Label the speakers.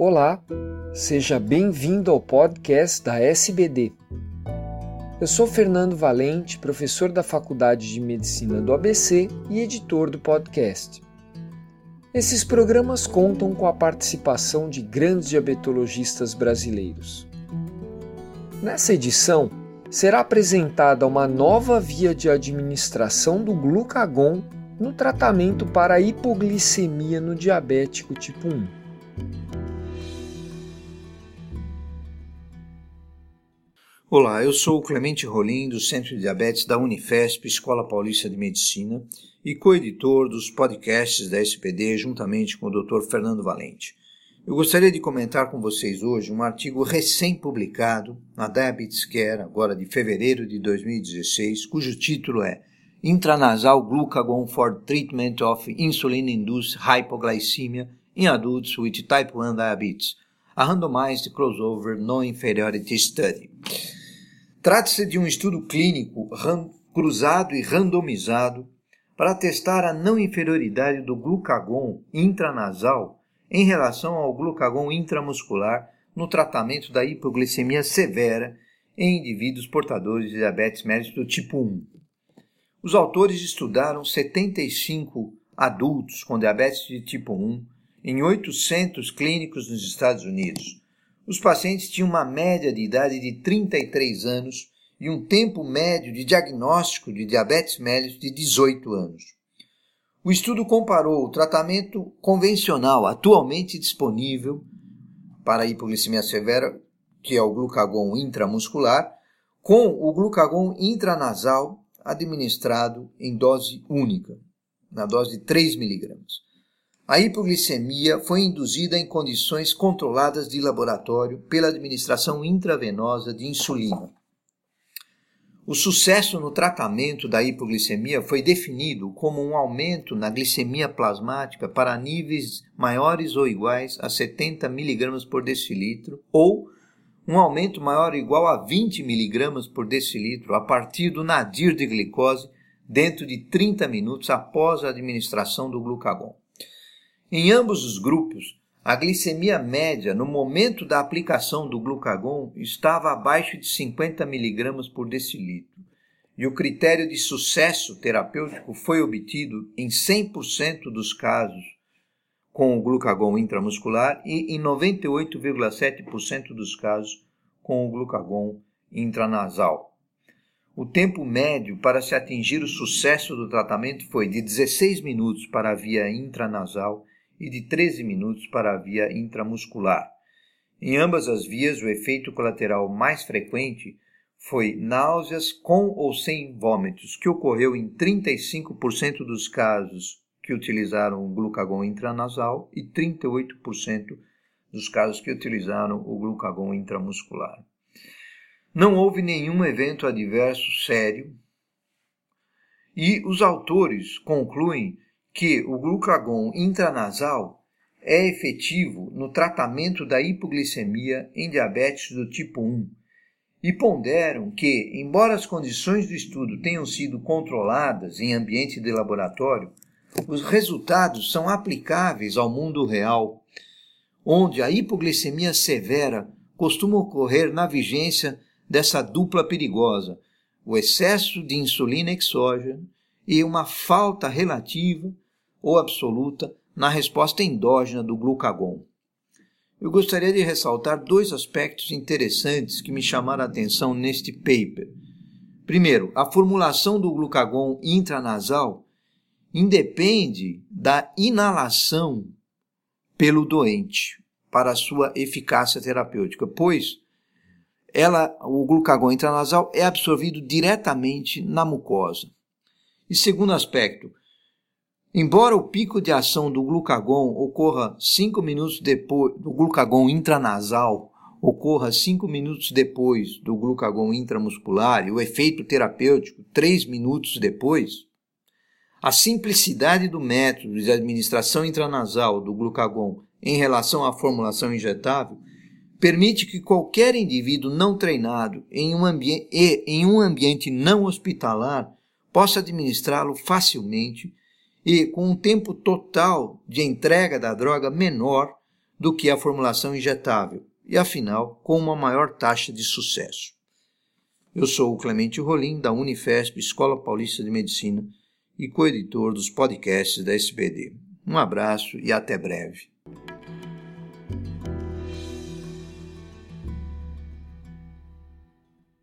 Speaker 1: Olá, seja bem-vindo ao podcast da SBD. Eu sou Fernando Valente, professor da Faculdade de Medicina do ABC e editor do podcast. Esses programas contam com a participação de grandes diabetologistas brasileiros. Nessa edição, será apresentada uma nova via de administração do glucagon no tratamento para hipoglicemia no diabético tipo 1.
Speaker 2: Olá, eu sou o Clemente Rolim, do Centro de Diabetes da Unifesp, Escola Paulista de Medicina, e co-editor dos podcasts da SPD, juntamente com o Dr. Fernando Valente. Eu gostaria de comentar com vocês hoje um artigo recém-publicado na Diabetes Care, agora de fevereiro de 2016, cujo título é Intranasal Glucagon for Treatment of Insulin-Induced Hypoglycemia in Adults with Type 1 Diabetes, a Randomized Crossover Non-Inferiority Study. Trata-se de um estudo clínico cruzado e randomizado para testar a não inferioridade do glucagon intranasal em relação ao glucagon intramuscular no tratamento da hipoglicemia severa em indivíduos portadores de diabetes mellitus do tipo 1. Os autores estudaram 75 adultos com diabetes de tipo 1 em 800 clínicos nos Estados Unidos, os pacientes tinham uma média de idade de 33 anos e um tempo médio de diagnóstico de diabetes mellitus de 18 anos. O estudo comparou o tratamento convencional atualmente disponível para hipoglicemia severa, que é o glucagon intramuscular, com o glucagon intranasal administrado em dose única, na dose de 3 miligramas. A hipoglicemia foi induzida em condições controladas de laboratório pela administração intravenosa de insulina. O sucesso no tratamento da hipoglicemia foi definido como um aumento na glicemia plasmática para níveis maiores ou iguais a 70 mg por decilitro ou um aumento maior ou igual a 20 mg por decilitro a partir do nadir de glicose dentro de 30 minutos após a administração do glucagon. Em ambos os grupos, a glicemia média no momento da aplicação do glucagon estava abaixo de 50 mg por decilitro, e o critério de sucesso terapêutico foi obtido em 100% dos casos com o glucagon intramuscular e em 98,7% dos casos com o glucagon intranasal. O tempo médio para se atingir o sucesso do tratamento foi de 16 minutos para a via intranasal e de 13 minutos para a via intramuscular. Em ambas as vias, o efeito colateral mais frequente foi náuseas com ou sem vômitos, que ocorreu em 35% dos casos que utilizaram o glucagon intranasal e 38% dos casos que utilizaram o glucagon intramuscular. Não houve nenhum evento adverso sério e os autores concluem que o glucagon intranasal é efetivo no tratamento da hipoglicemia em diabetes do tipo 1 e ponderam que, embora as condições do estudo tenham sido controladas em ambiente de laboratório, os resultados são aplicáveis ao mundo real, onde a hipoglicemia severa costuma ocorrer na vigência dessa dupla perigosa, o excesso de insulina exógena e uma falta relativa ou absoluta na resposta endógena do glucagon. Eu gostaria de ressaltar dois aspectos interessantes que me chamaram a atenção neste paper. Primeiro, a formulação do glucagon intranasal independe da inalação pelo doente para sua eficácia terapêutica, pois ela, o glucagon intranasal é absorvido diretamente na mucosa. E segundo aspecto, Embora o pico de ação do glucagon ocorra 5 minutos depois do glucagon intranasal ocorra 5 minutos depois do glucagon intramuscular e o efeito terapêutico 3 minutos depois, a simplicidade do método de administração intranasal do glucagon em relação à formulação injetável permite que qualquer indivíduo não treinado em um, e em um ambiente não hospitalar possa administrá-lo facilmente e com um tempo total de entrega da droga menor do que a formulação injetável e, afinal, com uma maior taxa de sucesso. Eu sou o Clemente Rolim, da Unifesp, Escola Paulista de Medicina, e co-editor dos podcasts da SBD. Um abraço e até breve.